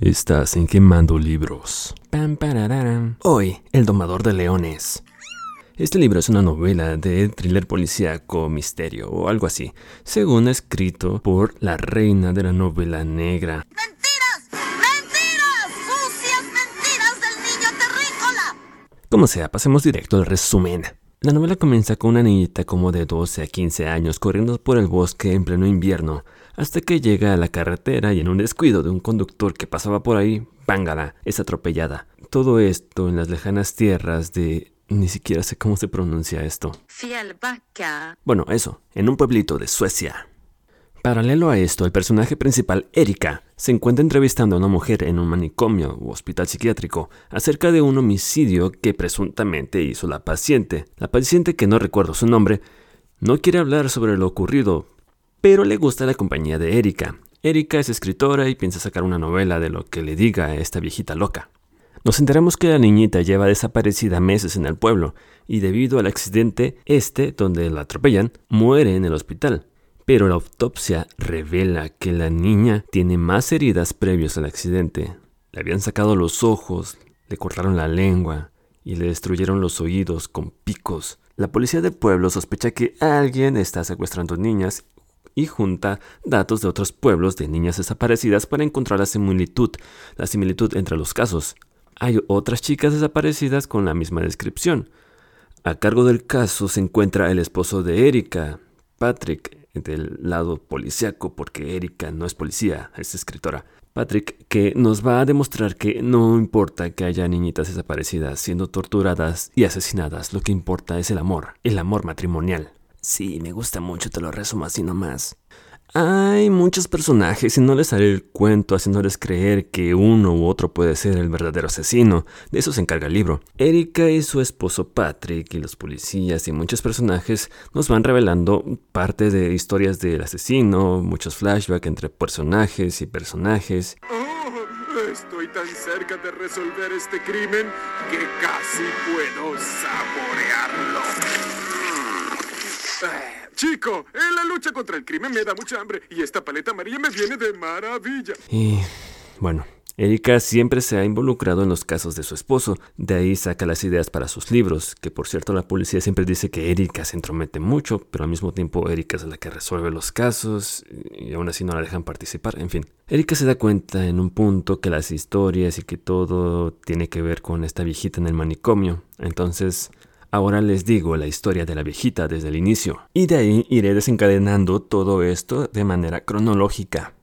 Estás en Quemando Libros. Hoy, El Domador de Leones. Este libro es una novela de thriller policíaco, misterio o algo así, según escrito por la reina de la novela negra. ¡Mentiras! ¡Mentiras! ¡Sucias mentiras del niño terrícola! Como sea, pasemos directo al resumen. La novela comienza con una niñita como de 12 a 15 años corriendo por el bosque en pleno invierno, hasta que llega a la carretera y en un descuido de un conductor que pasaba por ahí, pángala, es atropellada. Todo esto en las lejanas tierras de... Ni siquiera sé cómo se pronuncia esto. Fjällbacka. Bueno, eso, en un pueblito de Suecia. Paralelo a esto, el personaje principal, Erika, se encuentra entrevistando a una mujer en un manicomio u hospital psiquiátrico acerca de un homicidio que presuntamente hizo la paciente. La paciente, que no recuerdo su nombre, no quiere hablar sobre lo ocurrido, pero le gusta la compañía de Erika. Erika es escritora y piensa sacar una novela de lo que le diga a esta viejita loca. Nos enteramos que la niñita lleva desaparecida meses en el pueblo y debido al accidente, este, donde la atropellan, muere en el hospital. Pero la autopsia revela que la niña tiene más heridas previos al accidente. Le habían sacado los ojos, le cortaron la lengua y le destruyeron los oídos con picos. La policía del pueblo sospecha que alguien está secuestrando niñas y junta datos de otros pueblos de niñas desaparecidas para encontrar la similitud, la similitud entre los casos. Hay otras chicas desaparecidas con la misma descripción. A cargo del caso se encuentra el esposo de Erika, Patrick, del lado policíaco, porque Erika no es policía, es escritora. Patrick, que nos va a demostrar que no importa que haya niñitas desaparecidas siendo torturadas y asesinadas, lo que importa es el amor, el amor matrimonial. Sí, me gusta mucho, te lo resumo así nomás. Hay muchos personajes y no les haré el cuento haciéndoles creer que uno u otro puede ser el verdadero asesino. De eso se encarga el libro. Erika y su esposo Patrick y los policías y muchos personajes nos van revelando parte de historias del asesino, muchos flashbacks entre personajes y personajes. Oh, estoy tan cerca de resolver este crimen que casi puedo saborearlo. Chico, en la lucha contra el crimen me da mucha hambre y esta paleta amarilla me viene de maravilla. Y bueno, Erika siempre se ha involucrado en los casos de su esposo, de ahí saca las ideas para sus libros, que por cierto la policía siempre dice que Erika se entromete mucho, pero al mismo tiempo Erika es la que resuelve los casos y aún así no la dejan participar, en fin. Erika se da cuenta en un punto que las historias y que todo tiene que ver con esta viejita en el manicomio, entonces Ahora les digo la historia de la viejita desde el inicio, y de ahí iré desencadenando todo esto de manera cronológica.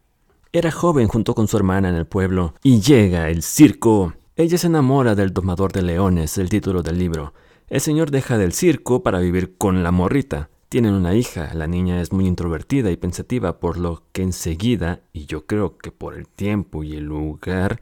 Era joven junto con su hermana en el pueblo, y llega el circo. Ella se enamora del domador de leones, el título del libro. El señor deja del circo para vivir con la morrita. Tienen una hija, la niña es muy introvertida y pensativa, por lo que enseguida, y yo creo que por el tiempo y el lugar,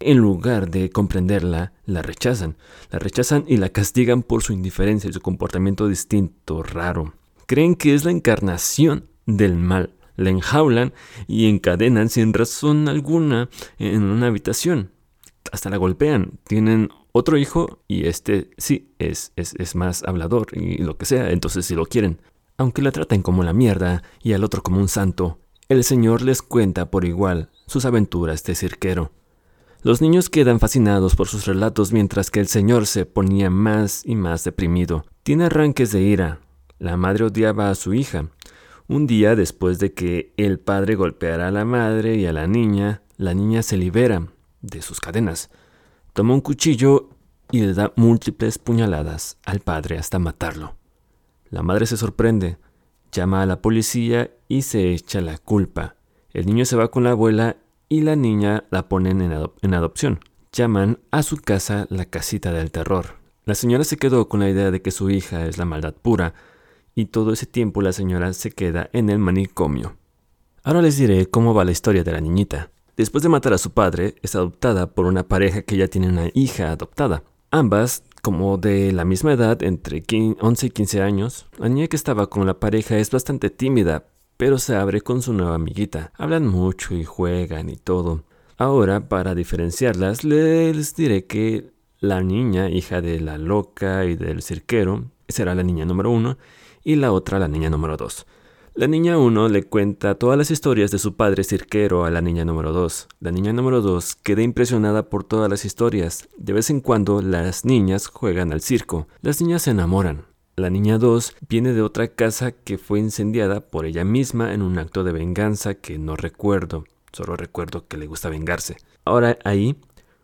en lugar de comprenderla, la rechazan. La rechazan y la castigan por su indiferencia y su comportamiento distinto, raro. Creen que es la encarnación del mal. La enjaulan y encadenan sin razón alguna en una habitación. Hasta la golpean. Tienen otro hijo y este sí es, es, es más hablador y lo que sea, entonces si lo quieren. Aunque la traten como la mierda y al otro como un santo, el Señor les cuenta por igual sus aventuras de cirquero. Los niños quedan fascinados por sus relatos mientras que el señor se ponía más y más deprimido. Tiene arranques de ira. La madre odiaba a su hija. Un día después de que el padre golpeara a la madre y a la niña, la niña se libera de sus cadenas. Toma un cuchillo y le da múltiples puñaladas al padre hasta matarlo. La madre se sorprende, llama a la policía y se echa la culpa. El niño se va con la abuela y la niña la ponen en, adopción. Llaman a su casa la casita del terror. La señora se quedó con la idea de que su hija es la maldad pura, y todo ese tiempo la señora se queda en el manicomio. Ahora les diré cómo va la historia de la niñita. Después de matar a su padre, es adoptada por una pareja que ya tiene una hija adoptada. Ambas, como de la misma edad, entre 11 y 15 años, la niña que estaba con la pareja es bastante tímida, pero se abre con su nueva amiguita. Hablan mucho y juegan y todo. Ahora, para diferenciarlas, les diré que la niña, hija de la loca y del cirquero, será la niña número uno y la otra la niña número dos. La niña 1 le cuenta todas las historias de su padre cirquero a la niña número 2. La niña número 2 queda impresionada por todas las historias. De vez en cuando las niñas juegan al circo. Las niñas se enamoran. La niña 2 viene de otra casa que fue incendiada por ella misma en un acto de venganza que no recuerdo. Solo recuerdo que le gusta vengarse. Ahora ahí,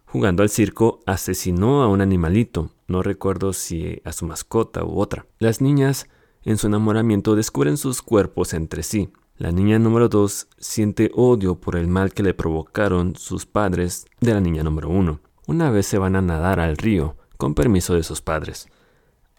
jugando al circo, asesinó a un animalito. No recuerdo si a su mascota u otra. Las niñas en su enamoramiento descubren sus cuerpos entre sí. La niña número 2 siente odio por el mal que le provocaron sus padres de la niña número 1. Una vez se van a nadar al río, con permiso de sus padres.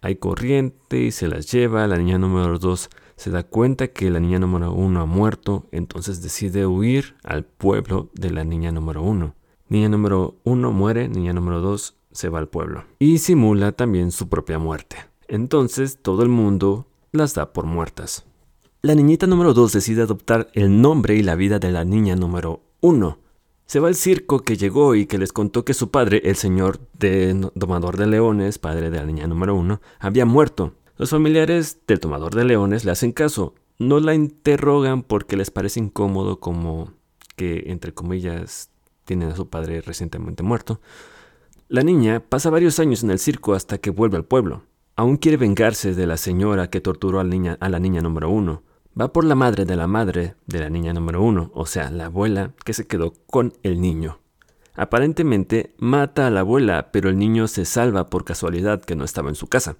Hay corriente y se las lleva. La niña número 2 se da cuenta que la niña número 1 ha muerto, entonces decide huir al pueblo de la niña número 1. Niña número 1 muere, niña número 2 se va al pueblo. Y simula también su propia muerte. Entonces todo el mundo las da por muertas. La niñita número 2 decide adoptar el nombre y la vida de la niña número 1. Se va al circo que llegó y que les contó que su padre, el señor de domador de leones, padre de la niña número 1, había muerto. Los familiares del tomador de leones le hacen caso. No la interrogan porque les parece incómodo como que, entre comillas, tienen a su padre recientemente muerto. La niña pasa varios años en el circo hasta que vuelve al pueblo. Aún quiere vengarse de la señora que torturó a la niña, a la niña número uno. Va por la madre de la madre de la niña número uno, o sea, la abuela que se quedó con el niño. Aparentemente mata a la abuela, pero el niño se salva por casualidad que no estaba en su casa.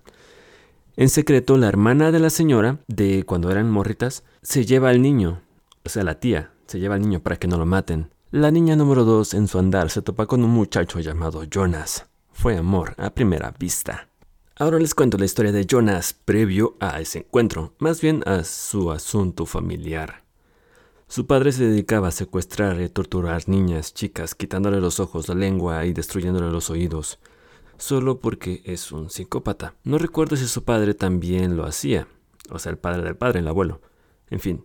En secreto, la hermana de la señora, de cuando eran morritas, se lleva al niño, o sea, la tía, se lleva al niño para que no lo maten. La niña número dos en su andar se topa con un muchacho llamado Jonas. Fue amor a primera vista. Ahora les cuento la historia de Jonas previo a ese encuentro, más bien a su asunto familiar. Su padre se dedicaba a secuestrar y torturar niñas, chicas, quitándole los ojos, la lengua y destruyéndole los oídos, solo porque es un psicópata. No recuerdo si su padre también lo hacía, o sea, el padre del padre, el abuelo. En fin,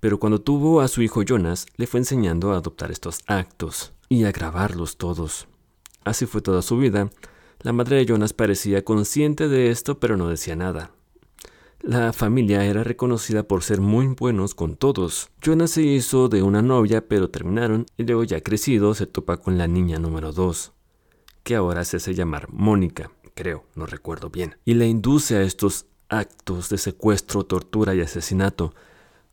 pero cuando tuvo a su hijo Jonas, le fue enseñando a adoptar estos actos y a grabarlos todos. Así fue toda su vida, la madre de Jonas parecía consciente de esto, pero no decía nada. La familia era reconocida por ser muy buenos con todos. Jonas se hizo de una novia, pero terminaron, y luego ya crecido se topa con la niña número 2, que ahora se hace llamar Mónica, creo, no recuerdo bien, y le induce a estos actos de secuestro, tortura y asesinato.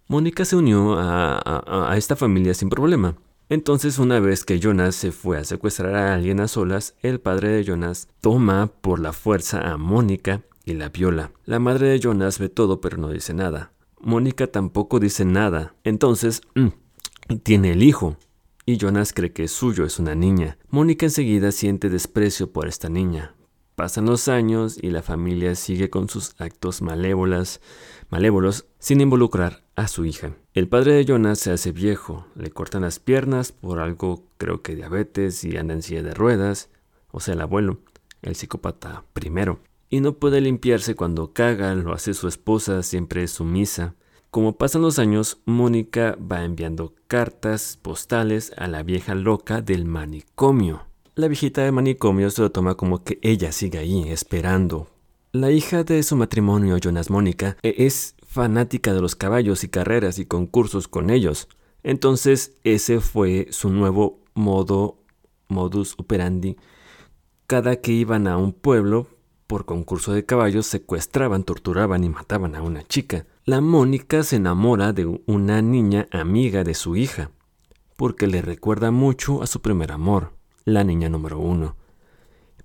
Mónica se unió a, a esta familia sin problema. Entonces una vez que Jonas se fue a secuestrar a alguien a solas, el padre de Jonas toma por la fuerza a Mónica y la viola. La madre de Jonas ve todo pero no dice nada. Mónica tampoco dice nada. Entonces, mm, tiene el hijo. Y Jonas cree que suyo, es una niña. Mónica enseguida siente desprecio por esta niña. Pasan los años y la familia sigue con sus actos malévolas, malévolos sin involucrar a su hija. El padre de Jonas se hace viejo, le cortan las piernas por algo creo que diabetes y anda en silla de ruedas, o sea el abuelo, el psicópata primero, y no puede limpiarse cuando caga, lo hace su esposa, siempre es sumisa. Como pasan los años, Mónica va enviando cartas postales a la vieja loca del manicomio. La viejita del manicomio se lo toma como que ella sigue ahí esperando. La hija de su matrimonio, Jonas Mónica, es fanática de los caballos y carreras y concursos con ellos. Entonces ese fue su nuevo modo, modus operandi. Cada que iban a un pueblo por concurso de caballos secuestraban, torturaban y mataban a una chica. La Mónica se enamora de una niña amiga de su hija, porque le recuerda mucho a su primer amor, la niña número uno.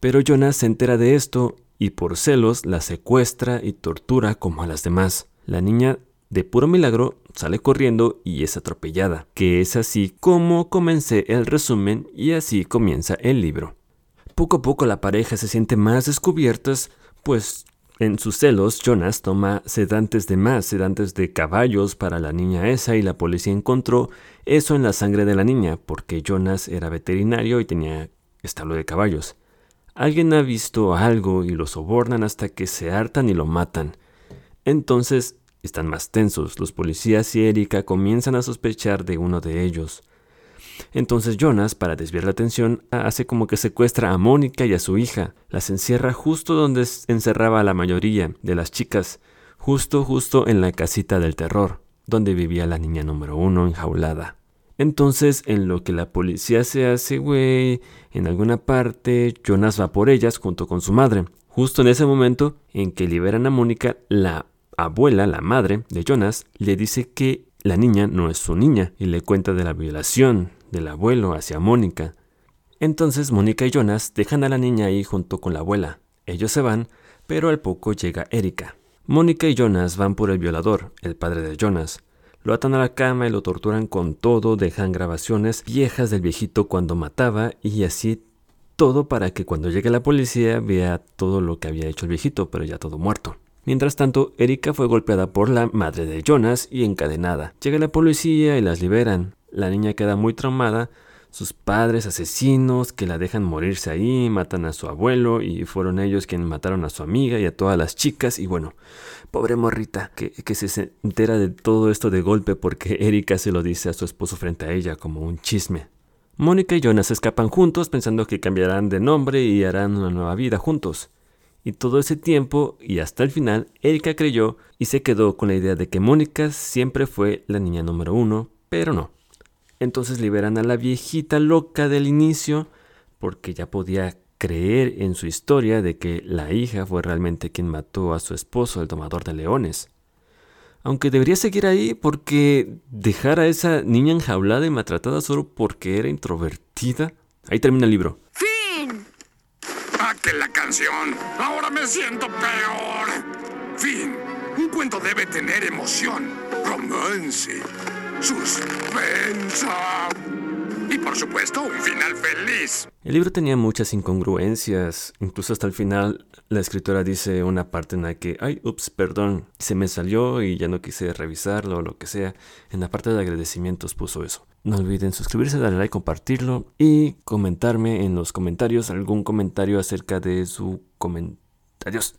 Pero Jonas se entera de esto y por celos la secuestra y tortura como a las demás. La niña, de puro milagro, sale corriendo y es atropellada, que es así como comencé el resumen y así comienza el libro. Poco a poco la pareja se siente más descubiertas, pues en sus celos Jonas toma sedantes de más, sedantes de caballos para la niña esa y la policía encontró eso en la sangre de la niña, porque Jonas era veterinario y tenía establo de caballos. Alguien ha visto algo y lo sobornan hasta que se hartan y lo matan. Entonces están más tensos. Los policías y Erika comienzan a sospechar de uno de ellos. Entonces Jonas, para desviar la atención, hace como que secuestra a Mónica y a su hija. Las encierra justo donde encerraba a la mayoría de las chicas, justo justo en la casita del terror, donde vivía la niña número uno enjaulada. Entonces, en lo que la policía se hace, güey, en alguna parte, Jonas va por ellas junto con su madre. Justo en ese momento en que liberan a Mónica, la abuela, la madre de Jonas, le dice que la niña no es su niña y le cuenta de la violación del abuelo hacia Mónica. Entonces Mónica y Jonas dejan a la niña ahí junto con la abuela. Ellos se van, pero al poco llega Erika. Mónica y Jonas van por el violador, el padre de Jonas. Lo atan a la cama y lo torturan con todo, dejan grabaciones viejas del viejito cuando mataba y así todo para que cuando llegue la policía vea todo lo que había hecho el viejito, pero ya todo muerto. Mientras tanto, Erika fue golpeada por la madre de Jonas y encadenada. Llega la policía y las liberan. La niña queda muy traumada. Sus padres asesinos que la dejan morirse ahí, matan a su abuelo y fueron ellos quienes mataron a su amiga y a todas las chicas. Y bueno, pobre morrita que, que se entera de todo esto de golpe porque Erika se lo dice a su esposo frente a ella como un chisme. Mónica y Jonas escapan juntos pensando que cambiarán de nombre y harán una nueva vida juntos. Y todo ese tiempo y hasta el final, Erika creyó y se quedó con la idea de que Mónica siempre fue la niña número uno, pero no. Entonces liberan a la viejita loca del inicio porque ya podía creer en su historia de que la hija fue realmente quien mató a su esposo, el tomador de leones. Aunque debería seguir ahí porque dejar a esa niña enjaulada y maltratada solo porque era introvertida. Ahí termina el libro. ¡Fin! ¡Ah, que la canción! Ahora me siento peor. Fin. Un cuento debe tener emoción, romance, suspensa supuesto un final feliz. El libro tenía muchas incongruencias, incluso hasta el final la escritora dice una parte en la que, ay, ups, perdón, se me salió y ya no quise revisarlo o lo que sea. En la parte de agradecimientos puso eso. No olviden suscribirse, darle like, compartirlo y comentarme en los comentarios algún comentario acerca de su comentario. Adiós.